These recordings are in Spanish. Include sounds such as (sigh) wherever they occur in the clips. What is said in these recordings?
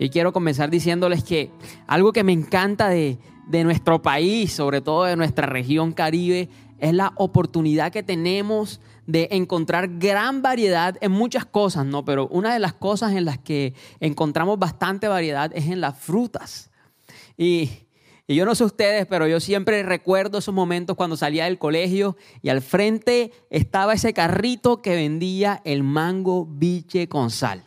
Y quiero comenzar diciéndoles que algo que me encanta de, de nuestro país, sobre todo de nuestra región caribe, es la oportunidad que tenemos de encontrar gran variedad en muchas cosas, ¿no? Pero una de las cosas en las que encontramos bastante variedad es en las frutas. Y, y yo no sé ustedes, pero yo siempre recuerdo esos momentos cuando salía del colegio y al frente estaba ese carrito que vendía el mango biche con sal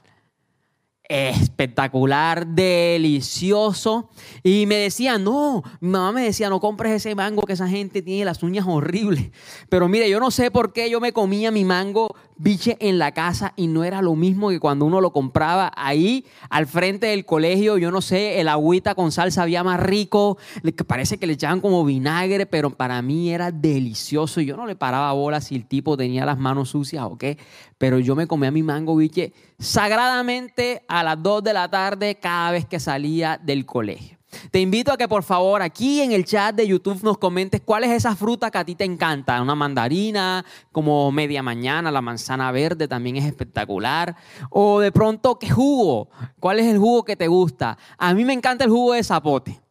espectacular, delicioso. Y me decía, no, mi mamá me decía, no compres ese mango que esa gente tiene las uñas horribles. Pero mire, yo no sé por qué yo me comía mi mango biche en la casa y no era lo mismo que cuando uno lo compraba ahí al frente del colegio. Yo no sé, el agüita con sal sabía más rico, parece que le echaban como vinagre, pero para mí era delicioso. Yo no le paraba bola si el tipo tenía las manos sucias o qué, pero yo me comía mi mango biche sagradamente a las 2 de la tarde cada vez que salía del colegio. Te invito a que por favor aquí en el chat de YouTube nos comentes cuál es esa fruta que a ti te encanta. Una mandarina, como media mañana, la manzana verde también es espectacular. O de pronto, ¿qué jugo? ¿Cuál es el jugo que te gusta? A mí me encanta el jugo de zapote.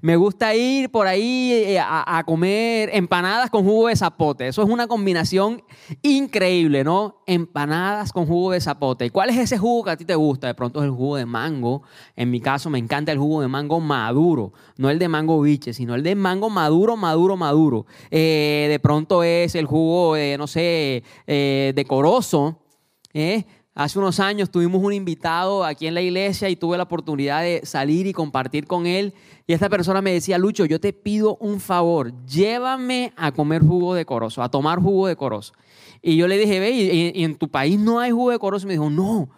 Me gusta ir por ahí eh, a, comer empanadas con jugo de zapote. Eso es una combinación increíble, ¿no? Empanadas con jugo de zapote. ¿Y cuál es ese jugo que a ti te gusta? De pronto es el jugo de mango. En mi caso me encanta el jugo de mango maduro. No el de mango biche, sino el de mango maduro, maduro, maduro. Eh, de pronto es el jugo, de, no sé, eh, de corozo. ¿eh? Hace unos años tuvimos un invitado aquí en la iglesia y tuve la oportunidad de salir y compartir con él. Y esta persona me decía, Lucho, yo te pido un favor, llévame a comer jugo de corozo, a tomar jugo de corozo. Y yo le dije, ve, ¿y en tu país no hay jugo de corozo? Y me dijo, no,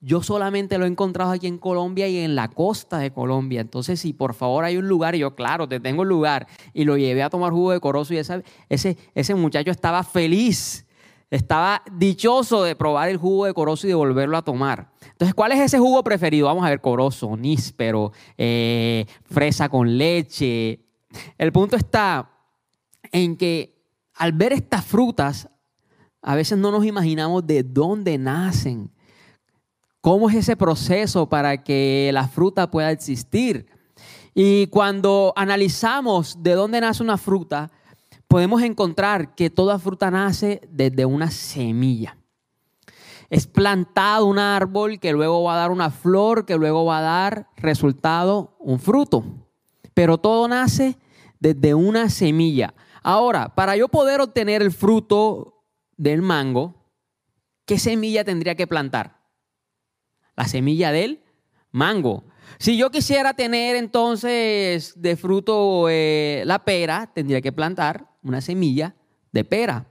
yo solamente lo he encontrado aquí en Colombia y en la costa de Colombia. Entonces, si por favor hay un lugar, y yo, claro, te tengo el lugar, y lo llevé a tomar jugo de corozo y ese, ese muchacho estaba feliz estaba dichoso de probar el jugo de corozo y de volverlo a tomar. Entonces, ¿cuál es ese jugo preferido? Vamos a ver, corozo, níspero, eh, fresa con leche. El punto está en que al ver estas frutas, a veces no nos imaginamos de dónde nacen, cómo es ese proceso para que la fruta pueda existir. Y cuando analizamos de dónde nace una fruta, podemos encontrar que toda fruta nace desde una semilla. Es plantado un árbol que luego va a dar una flor, que luego va a dar resultado un fruto. Pero todo nace desde una semilla. Ahora, para yo poder obtener el fruto del mango, ¿qué semilla tendría que plantar? La semilla del mango. Si yo quisiera tener entonces de fruto eh, la pera, tendría que plantar una semilla de pera.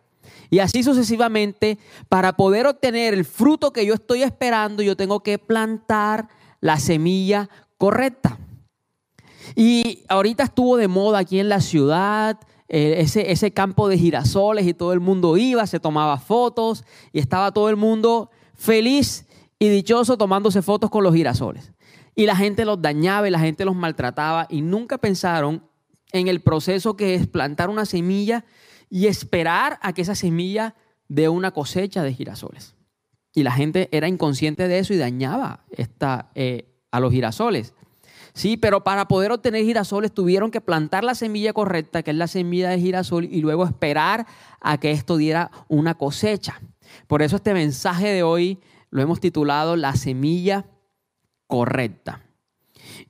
Y así sucesivamente, para poder obtener el fruto que yo estoy esperando, yo tengo que plantar la semilla correcta. Y ahorita estuvo de moda aquí en la ciudad eh, ese, ese campo de girasoles y todo el mundo iba, se tomaba fotos y estaba todo el mundo feliz y dichoso tomándose fotos con los girasoles. Y la gente los dañaba y la gente los maltrataba y nunca pensaron en el proceso que es plantar una semilla y esperar a que esa semilla dé una cosecha de girasoles. Y la gente era inconsciente de eso y dañaba eh, a los girasoles. Sí, pero para poder obtener girasoles tuvieron que plantar la semilla correcta, que es la semilla de girasol, y luego esperar a que esto diera una cosecha. Por eso este mensaje de hoy lo hemos titulado La semilla correcta.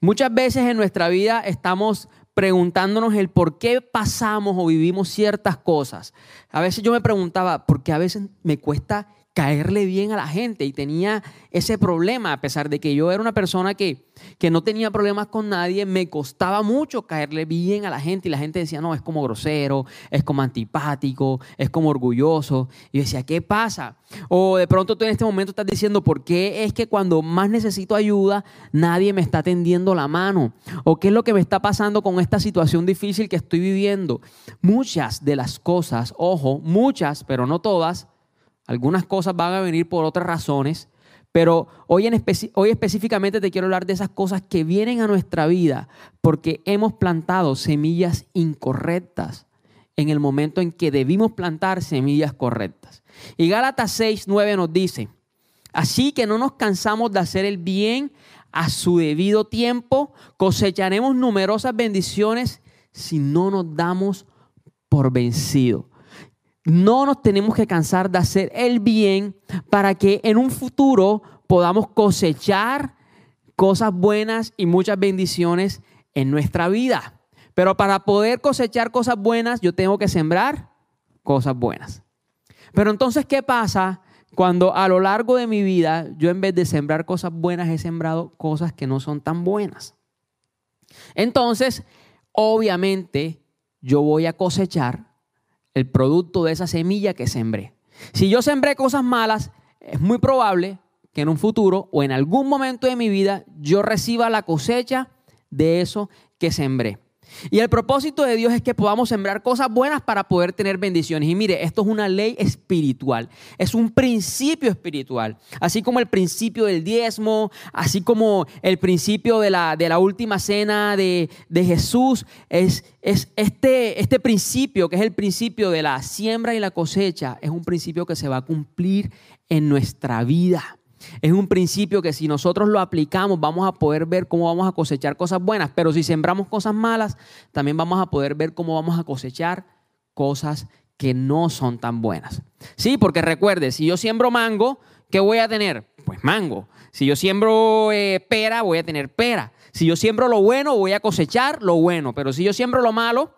Muchas veces en nuestra vida estamos preguntándonos el por qué pasamos o vivimos ciertas cosas. A veces yo me preguntaba, ¿por qué a veces me cuesta caerle bien a la gente y tenía ese problema, a pesar de que yo era una persona que, que no tenía problemas con nadie, me costaba mucho caerle bien a la gente y la gente decía, no, es como grosero, es como antipático, es como orgulloso. Y yo decía, ¿qué pasa? O de pronto tú en este momento estás diciendo, ¿por qué es que cuando más necesito ayuda nadie me está tendiendo la mano? ¿O qué es lo que me está pasando con esta situación difícil que estoy viviendo? Muchas de las cosas, ojo, muchas, pero no todas, algunas cosas van a venir por otras razones, pero hoy, hoy específicamente te quiero hablar de esas cosas que vienen a nuestra vida porque hemos plantado semillas incorrectas en el momento en que debimos plantar semillas correctas. Y Gálatas 6, 9 nos dice, así que no nos cansamos de hacer el bien a su debido tiempo, cosecharemos numerosas bendiciones si no nos damos por vencido. No nos tenemos que cansar de hacer el bien para que en un futuro podamos cosechar cosas buenas y muchas bendiciones en nuestra vida. Pero para poder cosechar cosas buenas, yo tengo que sembrar cosas buenas. Pero entonces, ¿qué pasa cuando a lo largo de mi vida yo en vez de sembrar cosas buenas he sembrado cosas que no son tan buenas? Entonces, obviamente, yo voy a cosechar el producto de esa semilla que sembré. Si yo sembré cosas malas, es muy probable que en un futuro o en algún momento de mi vida yo reciba la cosecha de eso que sembré. Y el propósito de Dios es que podamos sembrar cosas buenas para poder tener bendiciones. Y mire, esto es una ley espiritual, es un principio espiritual. Así como el principio del diezmo, así como el principio de la, de la última cena de, de Jesús, es, es este, este principio que es el principio de la siembra y la cosecha, es un principio que se va a cumplir en nuestra vida. Es un principio que si nosotros lo aplicamos vamos a poder ver cómo vamos a cosechar cosas buenas, pero si sembramos cosas malas, también vamos a poder ver cómo vamos a cosechar cosas que no son tan buenas. Sí, porque recuerde, si yo siembro mango, ¿qué voy a tener? Pues mango. Si yo siembro eh, pera, voy a tener pera. Si yo siembro lo bueno, voy a cosechar lo bueno. Pero si yo siembro lo malo,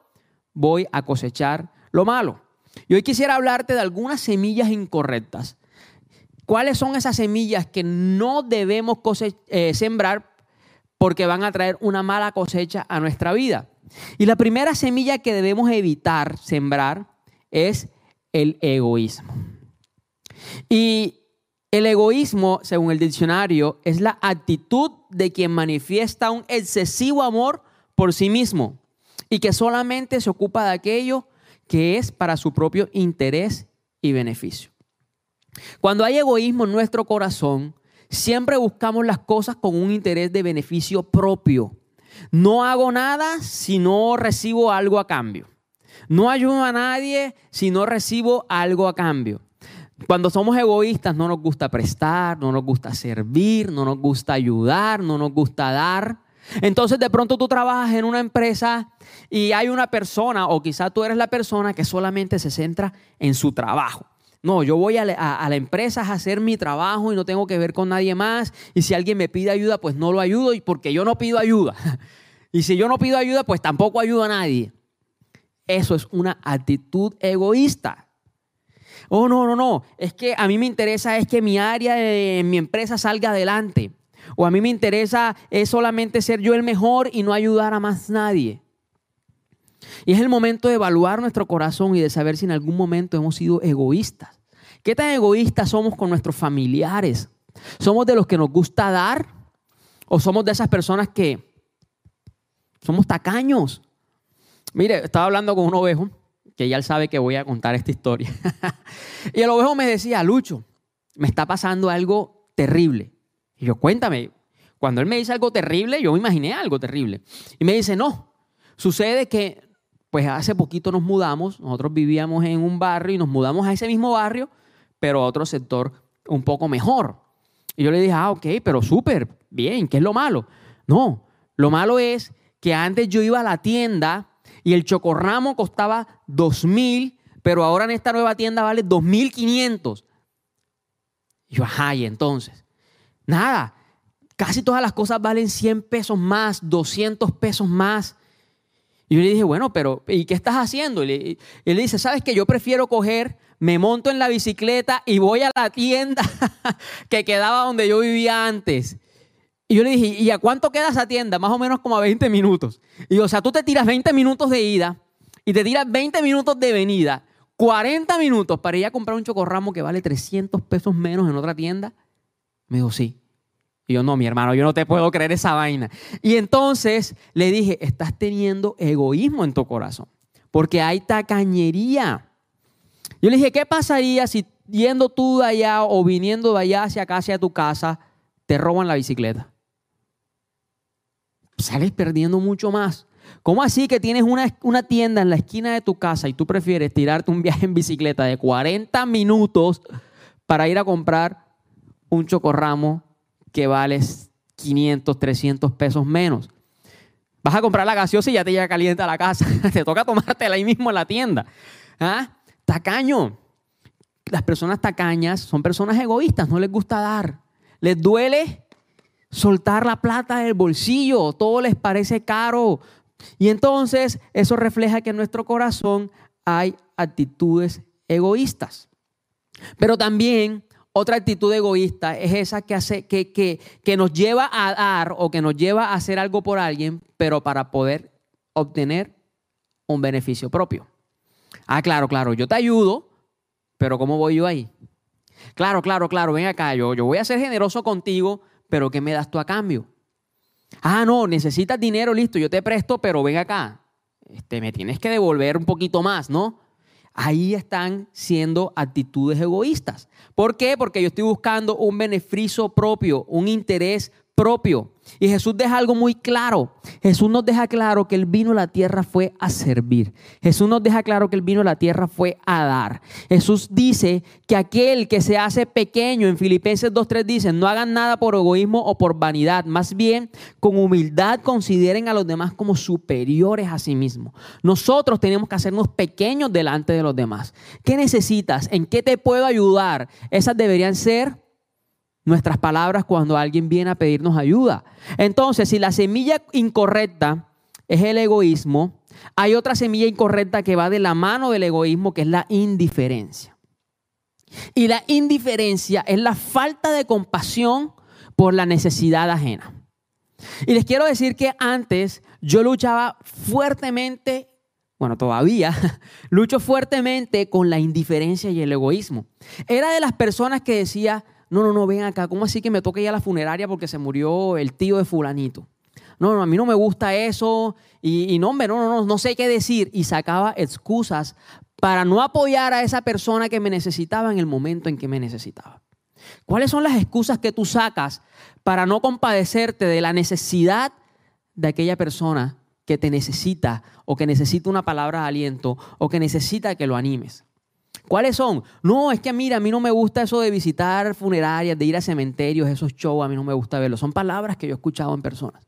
voy a cosechar lo malo. Y hoy quisiera hablarte de algunas semillas incorrectas ¿Cuáles son esas semillas que no debemos eh, sembrar porque van a traer una mala cosecha a nuestra vida? Y la primera semilla que debemos evitar sembrar es el egoísmo. Y el egoísmo, según el diccionario, es la actitud de quien manifiesta un excesivo amor por sí mismo y que solamente se ocupa de aquello que es para su propio interés y beneficio. Cuando hay egoísmo en nuestro corazón, siempre buscamos las cosas con un interés de beneficio propio. No hago nada si no recibo algo a cambio. No ayudo a nadie si no recibo algo a cambio. Cuando somos egoístas no nos gusta prestar, no nos gusta servir, no nos gusta ayudar, no nos gusta dar. Entonces de pronto tú trabajas en una empresa y hay una persona o quizá tú eres la persona que solamente se centra en su trabajo. No, yo voy a, la empresa a hacer mi trabajo y no tengo que ver con nadie más. Y si alguien me pide ayuda, pues no lo ayudo porque yo no pido ayuda. (laughs) Y si yo no pido ayuda, pues tampoco ayudo a nadie. Eso es una actitud egoísta. Oh, no, no, no. Es que a mí me interesa es que mi área de mi empresa salga adelante. O a mí me interesa es solamente ser yo el mejor y no ayudar a más nadie. Y es el momento de evaluar nuestro corazón y de saber si en algún momento hemos sido egoístas. ¿Qué tan egoístas somos con nuestros familiares? ¿Somos de los que nos gusta dar? ¿O somos de esas personas que somos tacaños? Mire, estaba hablando con un ovejo, que ya él sabe que voy a contar esta historia. (laughs) y el ovejo me decía, Lucho, me está pasando algo terrible. Y yo, cuéntame, cuando él me dice algo terrible, yo me imaginé algo terrible. Y me dice, no, sucede que pues hace poquito nos mudamos, nosotros vivíamos en un barrio y nos mudamos a ese mismo barrio, pero a otro sector un poco mejor. Y yo le dije, ah, ok, pero súper, bien, ¿qué es lo malo? No, lo malo es que antes yo iba a la tienda y el chocorramo costaba dos mil, pero ahora en esta nueva tienda vale dos mil quinientos. Y yo, ajá, y entonces, nada, casi todas las cosas valen 100 pesos más, 200 pesos más. Y yo le dije, bueno, pero ¿y qué estás haciendo? Y, él le dice, ¿sabes que Yo prefiero coger, me monto en la bicicleta y voy a la tienda (laughs) que quedaba donde yo vivía antes. Y yo le dije, ¿y a cuánto queda esa tienda? Más o menos como a 20 minutos. Y o sea, tú te tiras 20 minutos de ida y te tiras 20 minutos de venida, 40 minutos para ir a comprar un chocorramo que vale 300 pesos menos en otra tienda. Me dijo, sí. Yo, no, mi hermano, yo no te puedo creer esa vaina. Y entonces le dije, estás teniendo egoísmo en tu corazón, porque hay tacañería. Yo le dije, ¿qué pasaría si yendo tú de allá o viniendo de allá hacia acá, hacia tu casa, te roban la bicicleta? Sales perdiendo mucho más. ¿Cómo así que tienes una, una, tienda en la esquina de tu casa y tú prefieres tirarte un viaje en bicicleta de 40 minutos para ir a comprar un chocorramo que vale 500, 300 pesos menos. Vas a comprar la gaseosa y ya te llega caliente a la casa. (laughs) te toca tomártela ahí mismo en la tienda. ¿Ah? Tacaño. Las personas tacañas son personas egoístas, no les gusta dar. Les duele soltar la plata del bolsillo, todo les parece caro. Y entonces eso refleja que en nuestro corazón hay actitudes egoístas. Pero también otra actitud egoísta es esa que, hace, que, que, nos lleva a dar o que nos lleva a hacer algo por alguien, pero para poder obtener un beneficio propio. Ah, claro, claro, yo te ayudo, pero ¿cómo voy yo ahí? Claro, claro, claro, ven acá, yo, yo voy a ser generoso contigo, pero ¿qué me das tú a cambio? Ah, no, necesitas dinero, listo, yo te presto, pero ven acá, este, me tienes que devolver un poquito más, ¿no? Ahí están siendo actitudes egoístas. ¿Por qué? Porque yo estoy buscando un beneficio propio, un interés propio. Y Jesús deja algo muy claro. Jesús nos deja claro que el vino a la tierra fue a servir. Jesús nos deja claro que el vino a la tierra fue a dar. Jesús dice que aquel que se hace pequeño, en Filipenses 2.3 dice, no hagan nada por egoísmo o por vanidad, más bien con humildad consideren a los demás como superiores a sí mismos. Nosotros tenemos que hacernos pequeños delante de los demás. ¿Qué necesitas? ¿En qué te puedo ayudar? Esas deberían ser nuestras palabras cuando alguien viene a pedirnos ayuda. Entonces, si la semilla incorrecta es el egoísmo, hay otra semilla incorrecta que va de la mano del egoísmo, que es la indiferencia. Y la indiferencia es la falta de compasión por la necesidad ajena. Y les quiero decir que antes yo luchaba fuertemente, bueno, todavía (laughs) lucho fuertemente con la indiferencia y el egoísmo. Era de las personas que decía, no, no, no, ven acá, ¿cómo así que me toque ir a la funeraria porque se murió el tío de fulanito? No, no, a mí no me gusta eso y, no, hombre, no, no, no, no sé qué decir. Y sacaba excusas para no apoyar a esa persona que me necesitaba en el momento en que me necesitaba. ¿Cuáles son las excusas que tú sacas para no compadecerte de la necesidad de aquella persona que te necesita o que necesita una palabra de aliento o que necesita que lo animes? ¿Cuáles son? No, es que mira, a mí no me gusta eso de visitar funerarias, de ir a cementerios, esos shows, a mí no me gusta verlos. Son palabras que yo he escuchado en personas.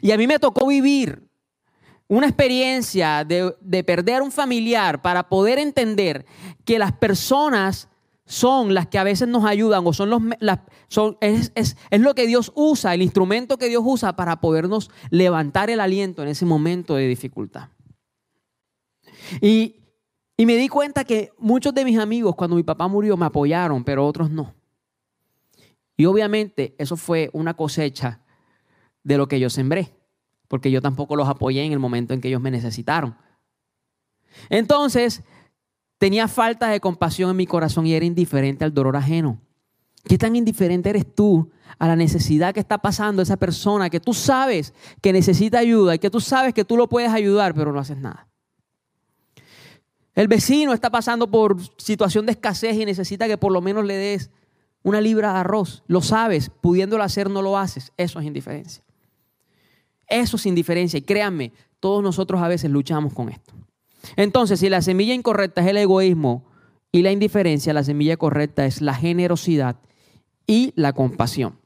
Y a mí me tocó vivir una experiencia de, de perder un familiar para poder entender que las personas son las que a veces nos ayudan o son los son, es, es, es, lo que Dios usa, el instrumento que Dios usa para podernos levantar el aliento en ese momento de dificultad. Y y me di cuenta que muchos de mis amigos cuando mi papá murió me apoyaron, pero otros no. Y obviamente eso fue una cosecha de lo que yo sembré, porque yo tampoco los apoyé en el momento en que ellos me necesitaron. Entonces, tenía falta de compasión en mi corazón y era indiferente al dolor ajeno. ¿Qué tan indiferente eres tú a la necesidad que está pasando esa persona que tú sabes que necesita ayuda y que tú sabes que tú lo puedes ayudar, pero no haces nada? El vecino está pasando por situación de escasez y necesita que por lo menos le des una libra de arroz. Lo sabes, pudiéndolo hacer no lo haces. Eso es indiferencia. Eso es indiferencia. Y créanme, todos nosotros a veces luchamos con esto. Entonces, si la semilla incorrecta es el egoísmo y la indiferencia, la semilla correcta es la generosidad y la compasión.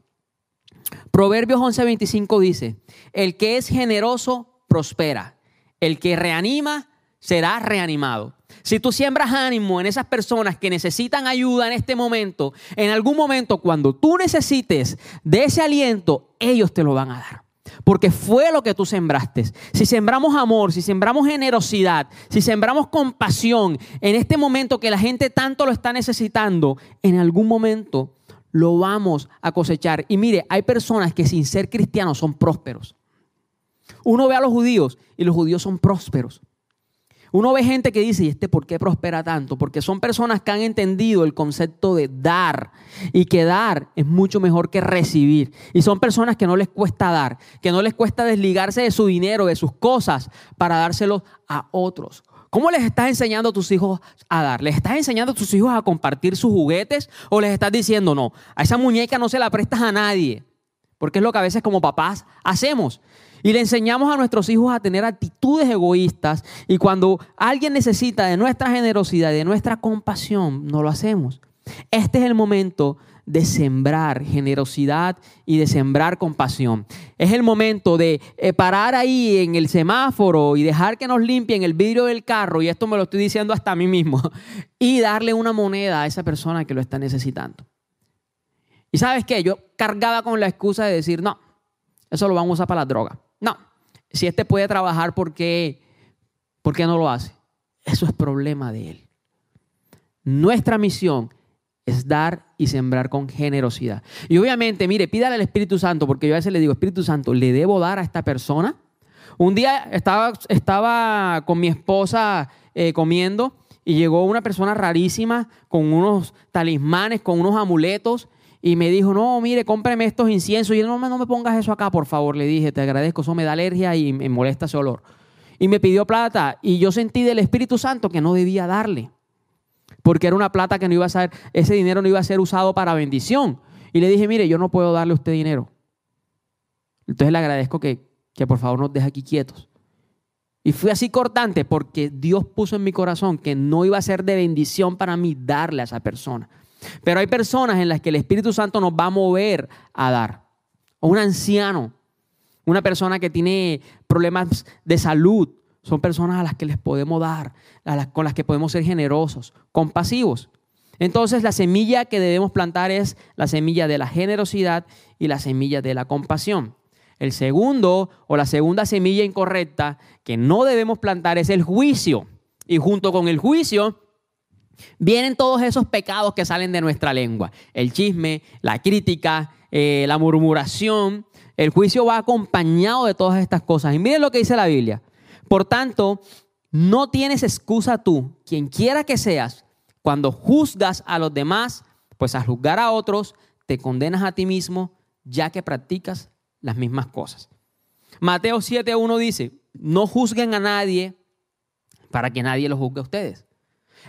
Proverbios 11:25 dice, el que es generoso prospera, el que reanima será reanimado. Si tú siembras ánimo en esas personas que necesitan ayuda en este momento, en algún momento cuando tú necesites de ese aliento, ellos te lo van a dar. Porque fue lo que tú sembraste. Si sembramos amor, si sembramos generosidad, si sembramos compasión en este momento que la gente tanto lo está necesitando, en algún momento lo vamos a cosechar. Y mire, hay personas que sin ser cristianos son prósperos. Uno ve a los judíos y los judíos son prósperos. Uno ve gente que dice, ¿y este por qué prospera tanto? Porque son personas que han entendido el concepto de dar y que dar es mucho mejor que recibir. Y son personas que no les cuesta dar, que no les cuesta desligarse de su dinero, de sus cosas, para dárselos a otros. ¿Cómo les estás enseñando a tus hijos a dar? ¿Les estás enseñando a tus hijos a compartir sus juguetes o les estás diciendo, no, a esa muñeca no se la prestas a nadie? Porque es lo que a veces como papás hacemos. Y le enseñamos a nuestros hijos a tener actitudes egoístas y cuando alguien necesita de nuestra generosidad y de nuestra compasión, no lo hacemos. Este es el momento de sembrar generosidad y de sembrar compasión. Es el momento de eh, parar ahí en el semáforo y dejar que nos limpien el vidrio del carro, y esto me lo estoy diciendo hasta a mí mismo, (laughs) y darle una moneda a esa persona que lo está necesitando. Y sabes qué, yo cargaba con la excusa de decir, no, eso lo vamos a usar para la droga. Si este puede trabajar, ¿por qué, ¿por qué no lo hace? Eso es problema de él. Nuestra misión es dar y sembrar con generosidad. Y obviamente, mire, pídale al Espíritu Santo, porque yo a veces le digo, Espíritu Santo, ¿le debo dar a esta persona? Un día estaba, estaba con mi esposa eh, comiendo y llegó una persona rarísima con unos talismanes, con unos amuletos. Y me dijo, no, mire, cómpreme estos inciensos. Y yo, no, no me pongas eso acá, por favor. Le dije, te agradezco, eso me da alergia y me molesta ese olor. Y me pidió plata. Y yo sentí del Espíritu Santo que no debía darle porque era una plata que no iba a ser, ese dinero no iba a ser usado para bendición. Y le dije, mire, yo no puedo darle a usted dinero. Entonces le agradezco que, que por favor nos deje aquí quietos. Y fui así cortante porque Dios puso en mi corazón que no iba a ser de bendición para mí darle a esa persona. Pero hay personas en las que el Espíritu Santo nos va a mover a dar. Un anciano, una persona que tiene problemas de salud, son personas a las que les podemos dar, con las que podemos ser generosos, compasivos. Entonces la semilla que debemos plantar es la semilla de la generosidad y la semilla de la compasión. El segundo o la segunda semilla incorrecta que no debemos plantar es el juicio. Y junto con el juicio vienen todos esos pecados que salen de nuestra lengua. El chisme, la crítica, eh, la murmuración. El juicio va acompañado de todas estas cosas. Y miren lo que dice la Biblia. Por tanto, no tienes excusa tú, quien quiera que seas, cuando juzgas a los demás, pues al juzgar a otros, te condenas a ti mismo, ya que practicas las mismas cosas. Mateo 7.1 dice, no juzguen a nadie para que nadie los juzgue a ustedes.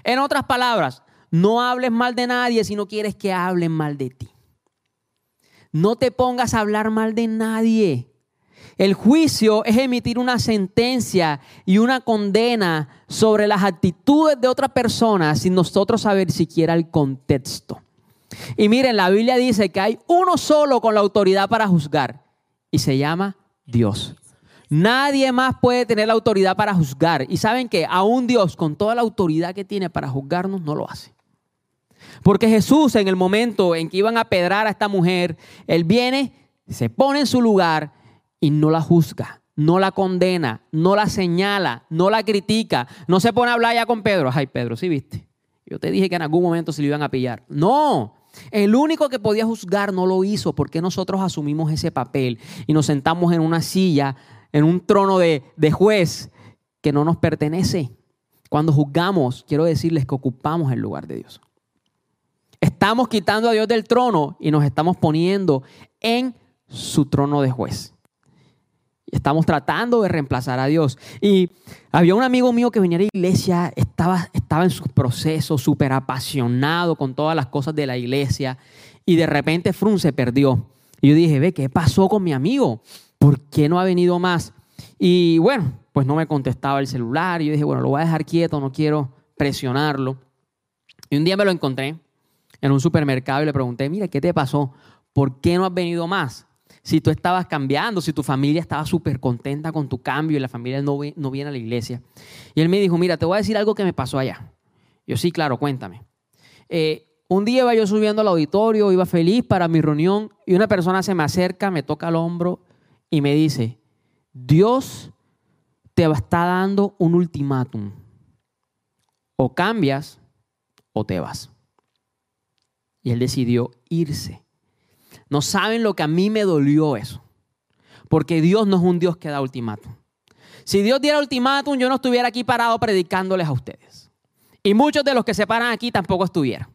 En otras palabras, no hables mal de nadie si no quieres que hablen mal de ti. No te pongas a hablar mal de nadie. El juicio es emitir una sentencia y una condena sobre las actitudes de otra persona sin nosotros saber siquiera el contexto. Y miren, la Biblia dice que hay uno solo con la autoridad para juzgar y se llama Dios. Nadie más puede tener la autoridad para juzgar. Y saben que aún Dios, con toda la autoridad que tiene para juzgarnos, no lo hace. Porque Jesús, en el momento en que iban a pedrar a esta mujer, Él viene, se pone en su lugar y no la juzga, no la condena, no la señala, no la critica, no se pone a hablar ya con Pedro. Ay, Pedro, sí viste. Yo te dije que en algún momento se lo iban a pillar. No, el único que podía juzgar no lo hizo porque nosotros asumimos ese papel y nos sentamos en una silla, en un trono de, de juez que no nos pertenece. Cuando juzgamos, quiero decirles que ocupamos el lugar de Dios. Estamos quitando a Dios del trono y nos estamos poniendo en su trono de juez. Estamos tratando de reemplazar a Dios. Y había un amigo mío que venía a la iglesia, estaba, estaba en su proceso, súper apasionado con todas las cosas de la iglesia. Y de repente Frun se perdió. Y yo dije, ve, ¿qué pasó con mi amigo? ¿Por qué no ha venido más? Y bueno, pues no me contestaba el celular. Y yo dije, bueno, lo voy a dejar quieto, no quiero presionarlo. Y un día me lo encontré en un supermercado y le pregunté, mira, ¿qué te pasó? ¿Por qué no has venido más? si tú estabas cambiando, si tu familia estaba súper contenta con tu cambio y la familia no, no viene a la iglesia. Y él me dijo, mira, te voy a decir algo que me pasó allá. Yo sí, claro, cuéntame. Eh, un día iba yo subiendo al auditorio, iba feliz para mi reunión y una persona se me acerca, me toca el hombro y me dice, Dios te está dando un ultimátum. O cambias o te vas. Y él decidió irse. No saben lo que a mí me dolió eso. Porque Dios no es un Dios que da ultimátum. Si Dios diera ultimátum, yo no estuviera aquí parado predicándoles a ustedes. Y muchos de los que se paran aquí tampoco estuvieran.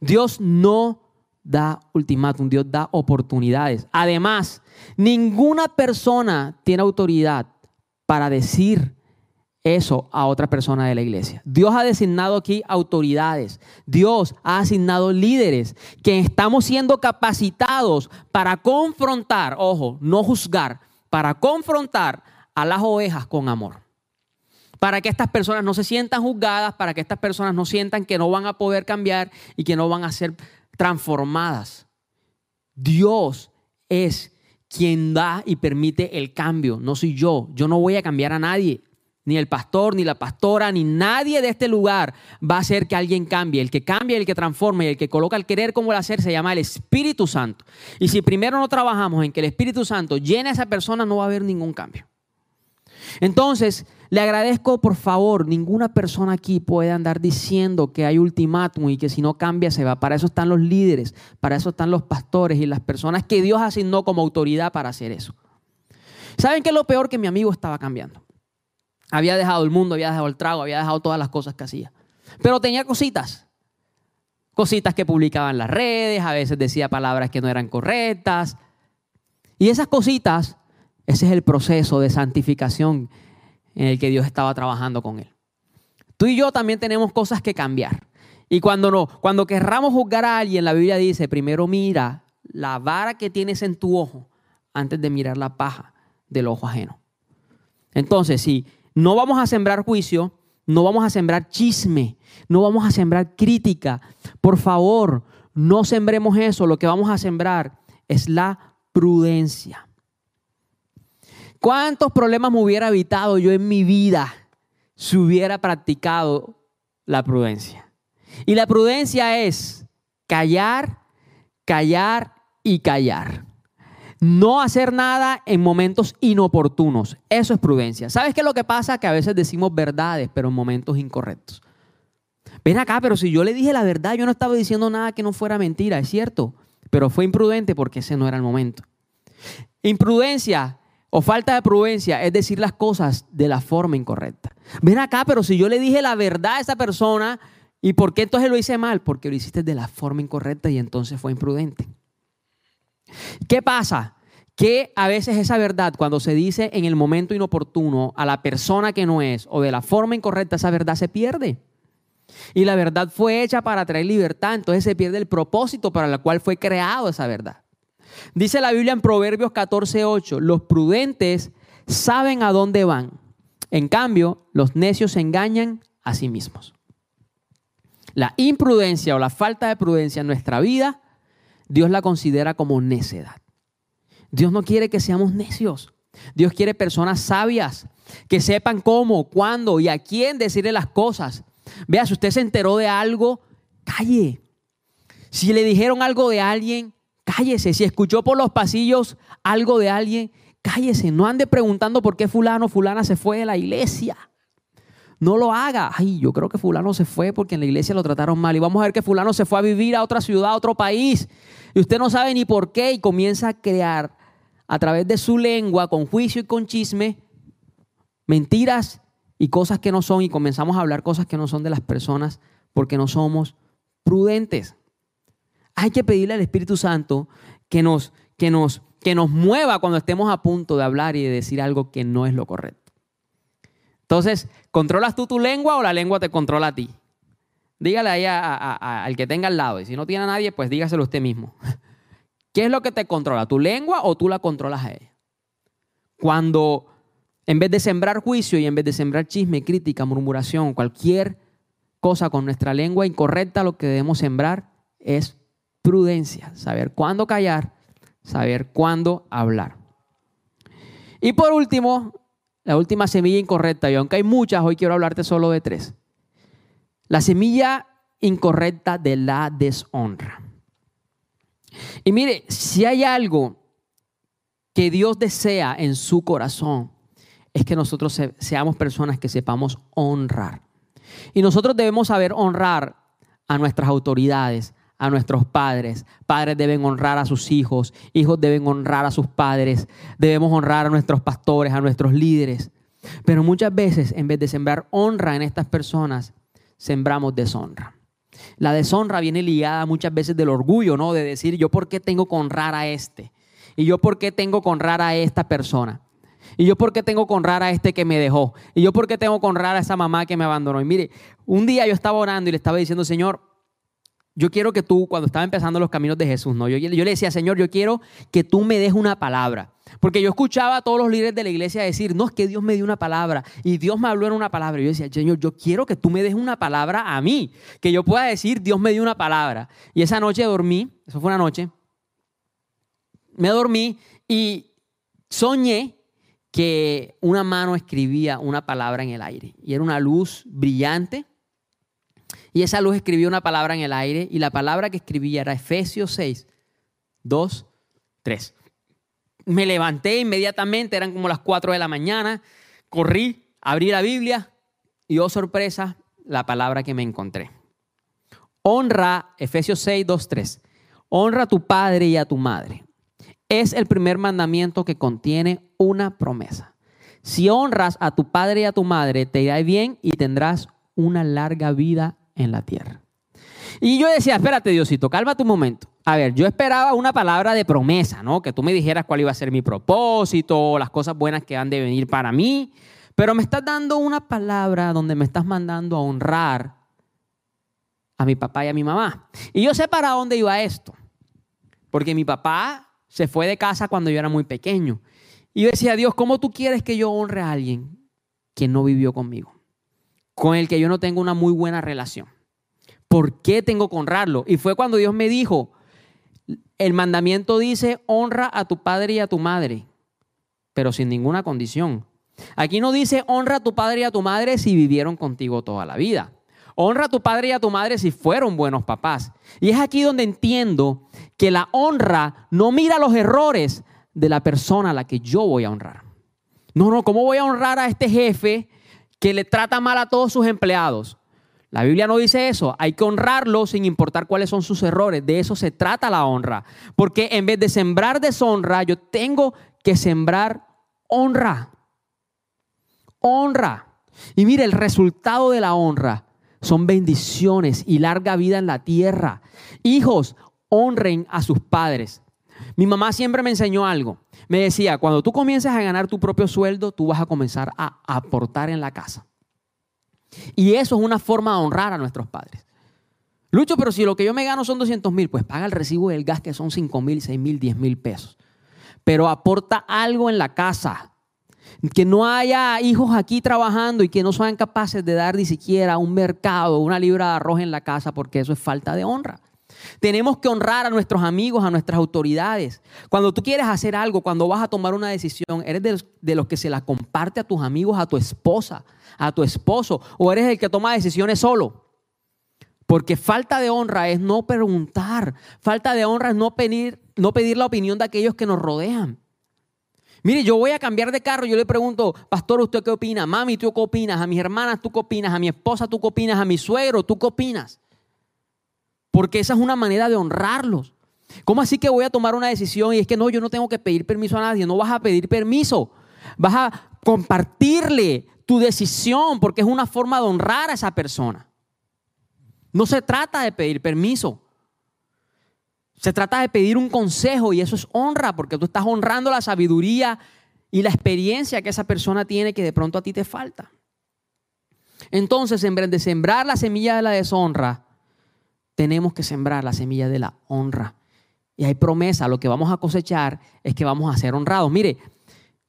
Dios no da ultimátum, Dios da oportunidades. Además, ninguna persona tiene autoridad para decir eso a otra persona de la iglesia. Dios ha designado aquí autoridades. Dios ha asignado líderes que estamos siendo capacitados para confrontar, ojo, no juzgar, para confrontar a las ovejas con amor. Para que estas personas no se sientan juzgadas, para que estas personas no sientan que no van a poder cambiar y que no van a ser transformadas. Dios es quien da y permite el cambio, no soy yo. Yo no voy a cambiar a nadie. Ni el pastor, ni la pastora, ni nadie de este lugar va a hacer que alguien cambie. El que cambia, el que transforma y el que coloca el querer como el hacer se llama el Espíritu Santo. Y si primero no trabajamos en que el Espíritu Santo llene a esa persona, no va a haber ningún cambio. Entonces, le agradezco, por favor, ninguna persona aquí puede andar diciendo que hay ultimátum y que si no cambia se va. Para eso están los líderes, para eso están los pastores y las personas que Dios asignó como autoridad para hacer eso. ¿Saben qué es lo peor? Que mi amigo estaba cambiando. Había dejado el mundo, había dejado el trago, había dejado todas las cosas que hacía. Pero tenía cositas. Cositas que publicaba en las redes, a veces decía palabras que no eran correctas. Y esas cositas ese es el proceso de santificación en el que Dios estaba trabajando con él. Tú y yo también tenemos cosas que cambiar. Y cuando no, cuando querramos juzgar a alguien, la Biblia dice, primero mira la vara que tienes en tu ojo antes de mirar la paja del ojo ajeno. Entonces, si no vamos a sembrar juicio, no vamos a sembrar chisme, no vamos a sembrar crítica, por favor, no sembremos eso. Lo que vamos a sembrar es la prudencia. ¿Cuántos problemas me hubiera evitado yo en mi vida si hubiera practicado la prudencia? Y la prudencia es callar, callar y callar. No hacer nada en momentos inoportunos. Eso es prudencia. ¿Sabes qué es lo que pasa? Que a veces decimos verdades, pero en momentos incorrectos. Ven acá, pero si yo le dije la verdad, yo no estaba diciendo nada que no fuera mentira, es cierto. Pero fue imprudente porque ese no era el momento. Imprudencia o falta de prudencia es decir las cosas de la forma incorrecta. Ven acá, pero si yo le dije la verdad a esa persona, ¿y por qué entonces lo hice mal? Porque lo hiciste de la forma incorrecta y entonces fue imprudente. ¿Qué pasa? Que a veces esa verdad, cuando se dice en el momento inoportuno a la persona que no es o de la forma incorrecta, esa verdad se pierde. Y la verdad fue hecha para traer libertad, entonces se pierde el propósito para el cual fue creado esa verdad. Dice la Biblia en Proverbios 14:8, los prudentes saben a dónde van. En cambio, los necios se engañan a sí mismos. La imprudencia o la falta de prudencia en nuestra vida, Dios la considera como necedad. Dios no quiere que seamos necios. Dios quiere personas sabias que sepan cómo, cuándo y a quién decirle las cosas. Vea, si usted se enteró de algo, calle. Si le dijeron algo de alguien, cállese. Si escuchó por los pasillos algo de alguien, cállese. No ande preguntando por qué fulano, fulana se fue de la iglesia. No lo haga. Ay, yo creo que fulano se fue porque en la iglesia lo trataron mal. Y vamos a ver que fulano se fue a vivir a otra ciudad, a otro país. Y usted no sabe ni por qué y comienza a crear a través de su lengua, con juicio y con chisme, mentiras y cosas que no son. Y comenzamos a hablar cosas que no son de las personas porque no somos prudentes. Hay que pedirle al Espíritu Santo que nos, que nos, que nos mueva cuando estemos a punto de hablar y de decir algo que no es lo correcto. Entonces, ¿controlas tú tu lengua o la lengua te controla a ti? Dígale ahí al que tenga al lado. Y si no tiene a nadie, pues dígaselo usted mismo. (laughs) ¿Qué es lo que te controla? ¿Tu lengua o tú la controlas a ella? Cuando en vez de sembrar juicio y en vez de sembrar chisme, crítica, murmuración, cualquier cosa con nuestra lengua incorrecta, lo que debemos sembrar es prudencia, saber cuándo callar, saber cuándo hablar. Y por último, la última semilla incorrecta, y aunque hay muchas, hoy quiero hablarte solo de tres. La semilla incorrecta de la deshonra. Y mire, si hay algo que Dios desea en su corazón, es que nosotros seamos personas que sepamos honrar. Y nosotros debemos saber honrar a nuestras autoridades, a nuestros padres. Padres deben honrar a sus hijos, hijos deben honrar a sus padres, debemos honrar a nuestros pastores, a nuestros líderes. Pero muchas veces, en vez de sembrar honra en estas personas, sembramos deshonra. La deshonra viene ligada muchas veces del orgullo, ¿no? De decir, yo por qué tengo que honrar a este. Y yo por qué tengo que honrar a esta persona. Y yo por qué tengo que honrar a este que me dejó. Y yo por qué tengo que honrar a esa mamá que me abandonó. Y mire, un día yo estaba orando y le estaba diciendo, Señor, yo quiero que tú, cuando estaba empezando los caminos de Jesús, ¿no? Yo, yo, le decía, Señor, yo quiero que tú me des una palabra. Porque yo escuchaba a todos los líderes de la iglesia decir, no, es que Dios me dio una palabra y Dios me habló en una palabra. Y yo decía, Señor, yo quiero que tú me des una palabra a mí, que yo pueda decir, Dios me dio una palabra. Y esa noche dormí, eso fue una noche, me dormí y soñé que una mano escribía una palabra en el aire. Y era una luz brillante. Y esa luz escribía una palabra en el aire. Y la palabra que escribía era Efesios 6, 2, 3. Me levanté inmediatamente, eran como las 4 de la mañana. Corrí, abrí la Biblia y, oh sorpresa, la palabra que me encontré. Honra, Efesios 6, 2, 3. Honra a tu padre y a tu madre es el primer mandamiento que contiene una promesa. Si honras a tu padre y a tu madre, te irá bien y tendrás una larga vida en la tierra. Y yo decía, espérate Diosito, calma tu momento. A ver, yo esperaba una palabra de promesa, ¿no? Que tú me dijeras cuál iba a ser mi propósito, las cosas buenas que han de venir para mí. Pero me estás dando una palabra donde me estás mandando a honrar a mi papá y a mi mamá. Y yo sé para dónde iba esto. Porque mi papá se fue de casa cuando yo era muy pequeño. Y yo decía, Dios, ¿cómo tú quieres que yo honre a alguien que no vivió conmigo? Con el que yo no tengo una muy buena relación. ¿Por qué tengo que honrarlo? Y fue cuando Dios me dijo, el mandamiento dice, honra a tu padre y a tu madre, pero sin ninguna condición. Aquí no dice, honra a tu padre y a tu madre si vivieron contigo toda la vida. Honra a tu padre y a tu madre si fueron buenos papás. Y es aquí donde entiendo que la honra no mira los errores de la persona a la que yo voy a honrar. No, no, ¿cómo voy a honrar a este jefe que le trata mal a todos sus empleados? La Biblia no dice eso. Hay que honrarlo sin importar cuáles son sus errores. De eso se trata la honra. Porque en vez de sembrar deshonra, yo tengo que sembrar honra. Honra. Y mire, el resultado de la honra son bendiciones y larga vida en la tierra. Hijos, honren a sus padres. Mi mamá siempre me enseñó algo. Me decía, cuando tú comiences a ganar tu propio sueldo, tú vas a comenzar a aportar en la casa. Y eso es una forma de honrar a nuestros padres. Lucho, pero si lo que yo me gano son 200 mil, pues paga el recibo del gas que son 5 mil, 6 mil, 10 mil pesos. Pero aporta algo en la casa que no haya hijos aquí trabajando y que no sean capaces de dar ni siquiera un mercado, una libra de arroz en la casa, porque eso es falta de honra. Tenemos que honrar a nuestros amigos, a nuestras autoridades. Cuando tú quieres hacer algo, cuando vas a tomar una decisión, eres de los, que se la comparte a tus amigos, a tu esposa, a tu esposo, o eres el que toma decisiones solo. Porque falta de honra es no preguntar, falta de honra es no pedir, no pedir la opinión de aquellos que nos rodean. Mire, yo voy a cambiar de carro, yo le pregunto, pastor, ¿usted qué opina? Mami, ¿tú qué opinas? A mis hermanas, ¿tú qué opinas? A mi esposa, ¿tú qué opinas? A mi suegro, ¿tú qué opinas? Porque esa es una manera de honrarlos. ¿Cómo así que voy a tomar una decisión y es que no, yo no tengo que pedir permiso a nadie? No vas a pedir permiso. Vas a compartirle tu decisión porque es una forma de honrar a esa persona. No se trata de pedir permiso. Se trata de pedir un consejo y eso es honra porque tú estás honrando la sabiduría y la experiencia que esa persona tiene que de pronto a ti te falta. Entonces, en vez de sembrar la semilla de la deshonra, tenemos que sembrar la semilla de la honra. Y hay promesa, lo que vamos a cosechar es que vamos a ser honrados. Mire,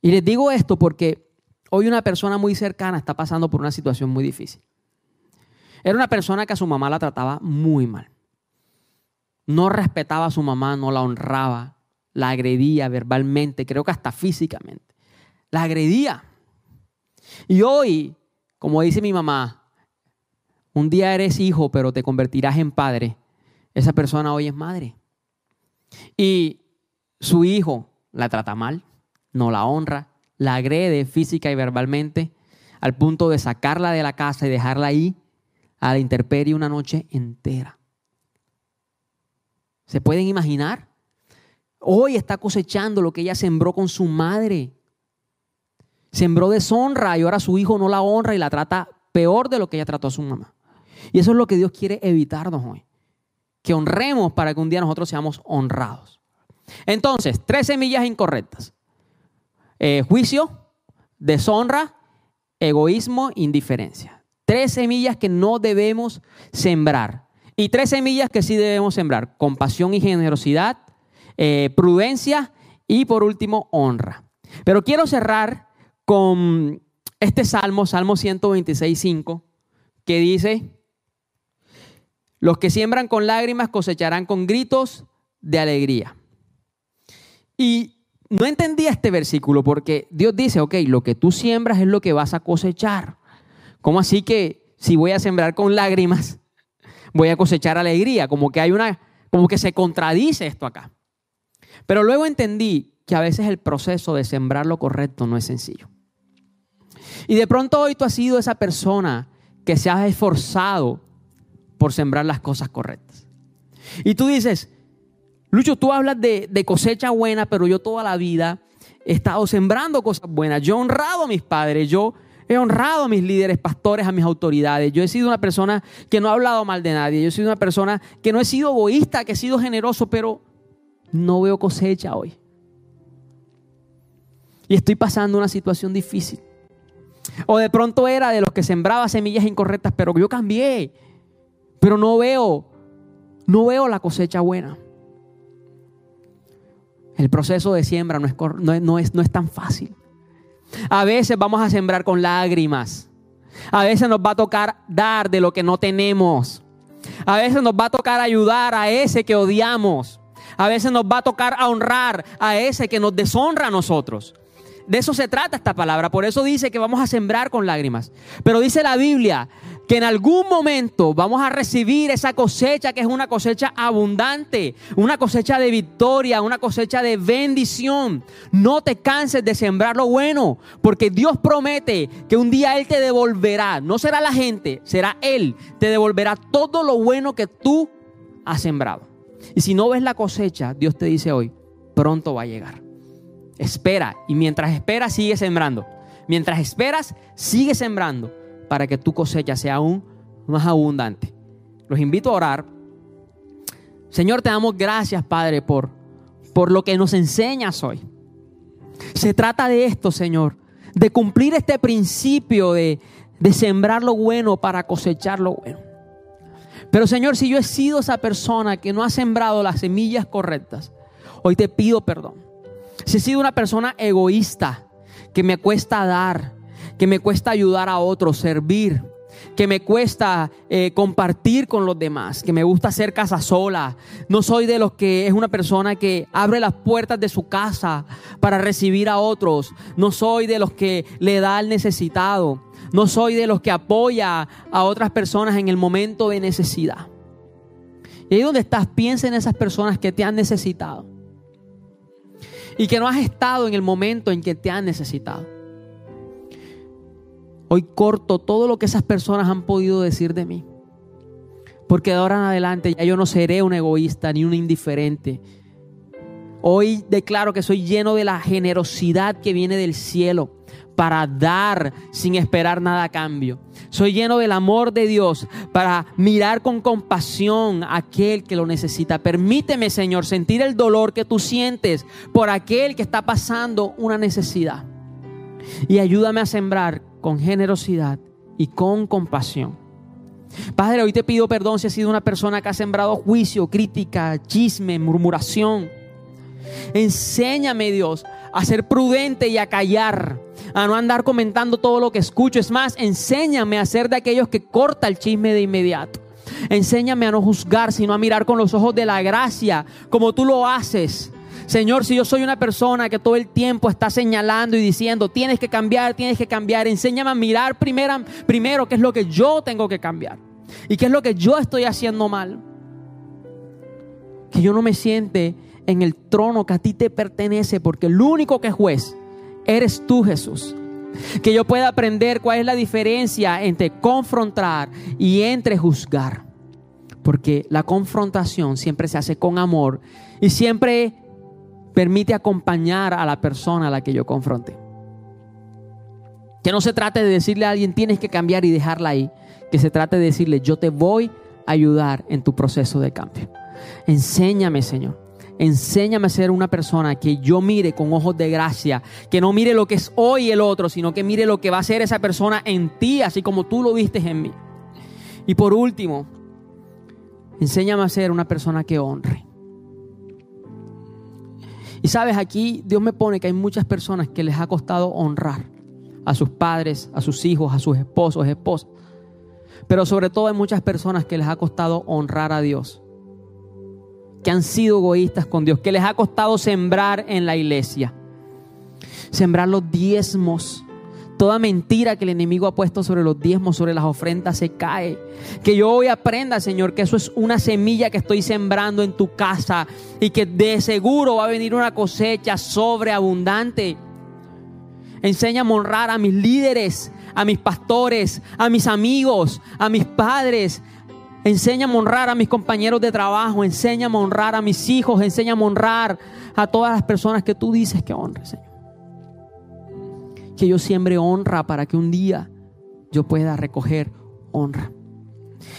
y les digo esto porque hoy una persona muy cercana está pasando por una situación muy difícil. Era una persona que a su mamá la trataba muy mal no respetaba a su mamá, no la honraba, la agredía verbalmente, creo que hasta físicamente. La agredía. Y hoy, como dice mi mamá, un día eres hijo, pero te convertirás en padre. Esa persona hoy es madre. Y su hijo la trata mal, no la honra, la agrede física y verbalmente, al punto de sacarla de la casa y dejarla ahí a la intemperie una noche entera. ¿Se pueden imaginar? Hoy está cosechando lo que ella sembró con su madre. Sembró deshonra y ahora su hijo no la honra y la trata peor de lo que ella trató a su mamá. Y eso es lo que Dios quiere evitarnos hoy. Que honremos para que un día nosotros seamos honrados. Entonces, tres semillas incorrectas. Eh, juicio, deshonra, egoísmo, indiferencia. Tres semillas que no debemos sembrar. Y tres semillas que sí debemos sembrar. Compasión y generosidad, eh, prudencia y por último honra. Pero quiero cerrar con este salmo, Salmo 126, 5, que dice, los que siembran con lágrimas cosecharán con gritos de alegría. Y no entendía este versículo porque Dios dice, ok, lo que tú siembras es lo que vas a cosechar. ¿Cómo así que si voy a sembrar con lágrimas, voy a cosechar alegría? Como que hay una, como que se contradice esto acá. Pero luego entendí que a veces el proceso de sembrar lo correcto no es sencillo. Y de pronto hoy tú has sido esa persona que se ha esforzado por sembrar las cosas correctas. Y tú dices, Lucho, tú hablas de, cosecha buena, pero yo toda la vida he estado sembrando cosas buenas. Yo he honrado a mis padres, yo he honrado a mis líderes, pastores, a mis autoridades. Yo he sido una persona que no ha hablado mal de nadie. Yo he sido una persona que no he sido egoísta, que he sido generoso, pero no veo cosecha hoy. Y estoy pasando una situación difícil. O de pronto era de los que sembraba semillas incorrectas, pero yo cambié. Pero no veo, no veo la cosecha buena. El proceso de siembra no es, no, es, no es tan fácil. A veces vamos a sembrar con lágrimas. A veces nos va a tocar dar de lo que no tenemos. A veces nos va a tocar ayudar a ese que odiamos. A veces nos va a tocar honrar a ese que nos deshonra a nosotros. De eso se trata esta palabra. Por eso dice que vamos a sembrar con lágrimas. Pero dice la Biblia que en algún momento vamos a recibir esa cosecha que es una cosecha abundante, una cosecha de victoria, una cosecha de bendición. No te canses de sembrar lo bueno, porque Dios promete que un día Él te devolverá. No será la gente, será Él. Te devolverá todo lo bueno que tú has sembrado. Y si no ves la cosecha, Dios te dice hoy, pronto va a llegar. Espera y mientras esperas sigue sembrando. Mientras esperas sigue sembrando para que tu cosecha sea aún más abundante. Los invito a orar. Señor, te damos gracias, Padre, por, por lo que nos enseñas hoy. Se trata de esto, Señor, de cumplir este principio de, de sembrar lo bueno para cosechar lo bueno. Pero Señor, si yo he sido esa persona que no ha sembrado las semillas correctas, hoy te pido perdón. Si he sido una persona egoísta, que me cuesta dar, que me cuesta ayudar a otros, servir, que me cuesta eh, compartir con los demás, que me gusta hacer casa sola. No soy de los que es una persona que abre las puertas de su casa para recibir a otros. No soy de los que le da al necesitado. No soy de los que apoya a otras personas en el momento de necesidad. Y ahí donde estás, piensa en esas personas que te han necesitado y que no has estado en el momento en que te han necesitado. Hoy corto todo lo que esas personas han podido decir de mí. Porque de ahora en adelante ya yo no seré un egoísta ni un indiferente. Hoy declaro que soy lleno de la generosidad que viene del cielo para dar sin esperar nada a cambio. Soy lleno del amor de Dios para mirar con compasión a aquel que lo necesita. Permíteme, Señor, sentir el dolor que tú sientes por aquel que está pasando una necesidad. Y ayúdame a sembrar con generosidad y con compasión. Padre, hoy te pido perdón si has sido una persona que ha sembrado juicio, crítica, chisme, murmuración. Enséñame, Dios, a ser prudente y a callar a no andar comentando todo lo que escucho. Es más, enséñame a ser de aquellos que corta el chisme de inmediato. Enséñame a no juzgar, sino a mirar con los ojos de la gracia, como tú lo haces. Señor, si yo soy una persona que todo el tiempo está señalando y diciendo, tienes que cambiar, tienes que cambiar, enséñame a mirar primero, primero qué es lo que yo tengo que cambiar y qué es lo que yo estoy haciendo mal. Que yo no me siente en el trono que a ti te pertenece, porque el único que es juez eres tú, Jesús. Que yo pueda aprender cuál es la diferencia entre confrontar y entre juzgar. Porque la confrontación siempre se hace con amor y siempre permite acompañar a la persona a la que yo confronte. Que no se trate de decirle a alguien tienes que cambiar y dejarla ahí. Que se trate de decirle yo te voy a ayudar en tu proceso de cambio. Enséñame, Señor Enséñame a ser una persona que yo mire con ojos de gracia, que no mire lo que es hoy el otro, sino que mire lo que va a ser esa persona en ti, así como tú lo viste en mí. Y por último, Enséñame a ser una persona que honre. Y sabes, aquí Dios me pone que hay muchas personas que les ha costado honrar a sus padres, a sus hijos, a sus esposos, esposas. Pero sobre todo hay muchas personas que les ha costado honrar a Dios. Que han sido egoístas con Dios. Que les ha costado sembrar en la iglesia. Sembrar los diezmos Toda mentira que el enemigo ha puesto sobre los diezmos, sobre las ofrendas, se cae. Que yo hoy aprenda, Señor, que eso es una semilla que estoy sembrando en tu casa y que de seguro va a venir una cosecha sobreabundante. Enséñame a honrar a mis líderes, a mis pastores, a mis amigos, a mis padres. Enséñame a honrar a mis compañeros de trabajo. Enséñame a honrar a mis hijos. Enséñame a honrar a todas las personas que tú dices que honres, Señor que yo siembre honra para que un día yo pueda recoger honra.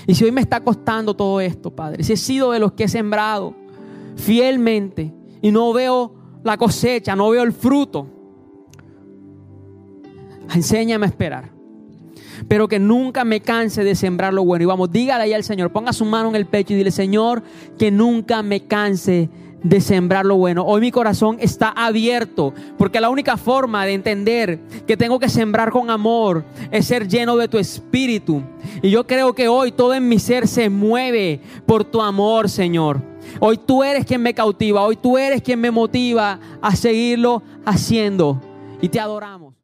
Y si hoy me está costando todo esto, Padre, si he sido de los que he sembrado fielmente y no veo la cosecha, no veo el fruto, enséñame a esperar. Pero que nunca me canse de sembrar lo bueno. Y vamos, dígale ahí al Señor, ponga su mano en el pecho y dile, Señor, que nunca me canse de sembrar lo bueno. Hoy mi corazón está abierto porque la única forma de entender que tengo que sembrar con amor es ser lleno de tu espíritu. Y yo creo que hoy todo en mi ser se mueve por tu amor, Señor. Hoy tú eres quien me cautiva, hoy tú eres quien me motiva a seguirlo haciendo. Y te adoramos.